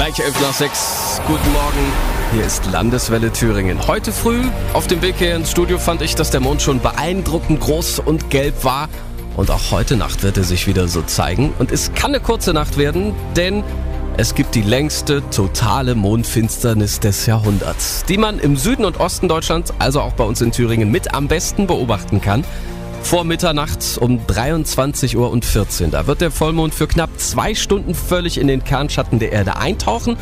Gleich 11 nach 6. Guten Morgen. Hier ist Landeswelle Thüringen. Heute früh auf dem Weg hier ins Studio fand ich, dass der Mond schon beeindruckend groß und gelb war. Und auch heute Nacht wird er sich wieder so zeigen. Und es kann eine kurze Nacht werden, denn es gibt die längste totale Mondfinsternis des Jahrhunderts, die man im Süden und Osten Deutschlands, also auch bei uns in Thüringen, mit am besten beobachten kann. Vor Mitternacht um 23 Uhr und 14. Da wird der Vollmond für knapp zwei Stunden völlig in den Kernschatten der Erde eintauchen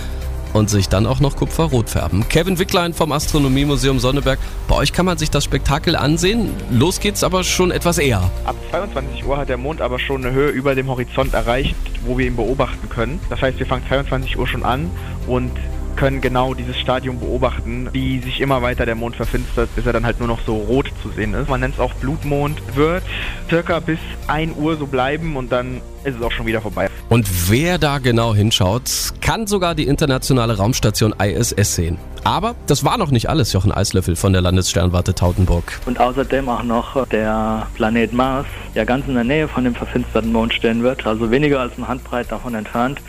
und sich dann auch noch kupferrot färben. Kevin Wicklein vom Astronomiemuseum Sonneberg. Bei euch kann man sich das Spektakel ansehen. Los geht's aber schon etwas eher. Ab 22 Uhr hat der Mond aber schon eine Höhe über dem Horizont erreicht, wo wir ihn beobachten können. Das heißt, wir fangen 22 Uhr schon an und können genau dieses Stadium beobachten, wie sich immer weiter der Mond verfinstert, bis er dann halt nur noch so rot zu sehen ist. Man nennt es auch Blutmond, wird circa bis 1 Uhr so bleiben und dann ist es auch schon wieder vorbei. Und wer da genau hinschaut, kann sogar die internationale Raumstation ISS sehen. Aber das war noch nicht alles, Jochen Eislöffel von der Landessternwarte Tautenburg. Und außerdem auch noch der Planet Mars, der ganz in der Nähe von dem verfinsterten Mond stehen wird, also weniger als ein Handbreit davon entfernt.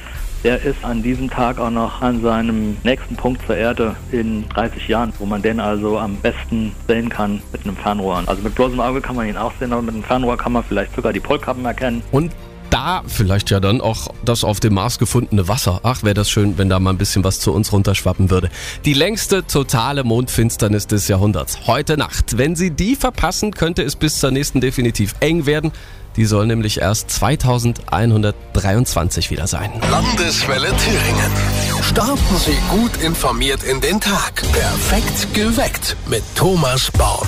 Der ist an diesem Tag auch noch an seinem nächsten Punkt zur Erde in 30 Jahren, wo man den also am besten sehen kann mit einem Fernrohr. Also mit bloßem Auge kann man ihn auch sehen, aber mit einem Fernrohr kann man vielleicht sogar die Polkappen erkennen. Und da vielleicht ja dann auch das auf dem Mars gefundene Wasser. Ach, wäre das schön, wenn da mal ein bisschen was zu uns runterschwappen würde. Die längste totale Mondfinsternis des Jahrhunderts. Heute Nacht. Wenn Sie die verpassen, könnte es bis zur nächsten definitiv eng werden. Die soll nämlich erst 2123 wieder sein. Landeswelle Thüringen. Starten Sie gut informiert in den Tag. Perfekt geweckt mit Thomas Baum.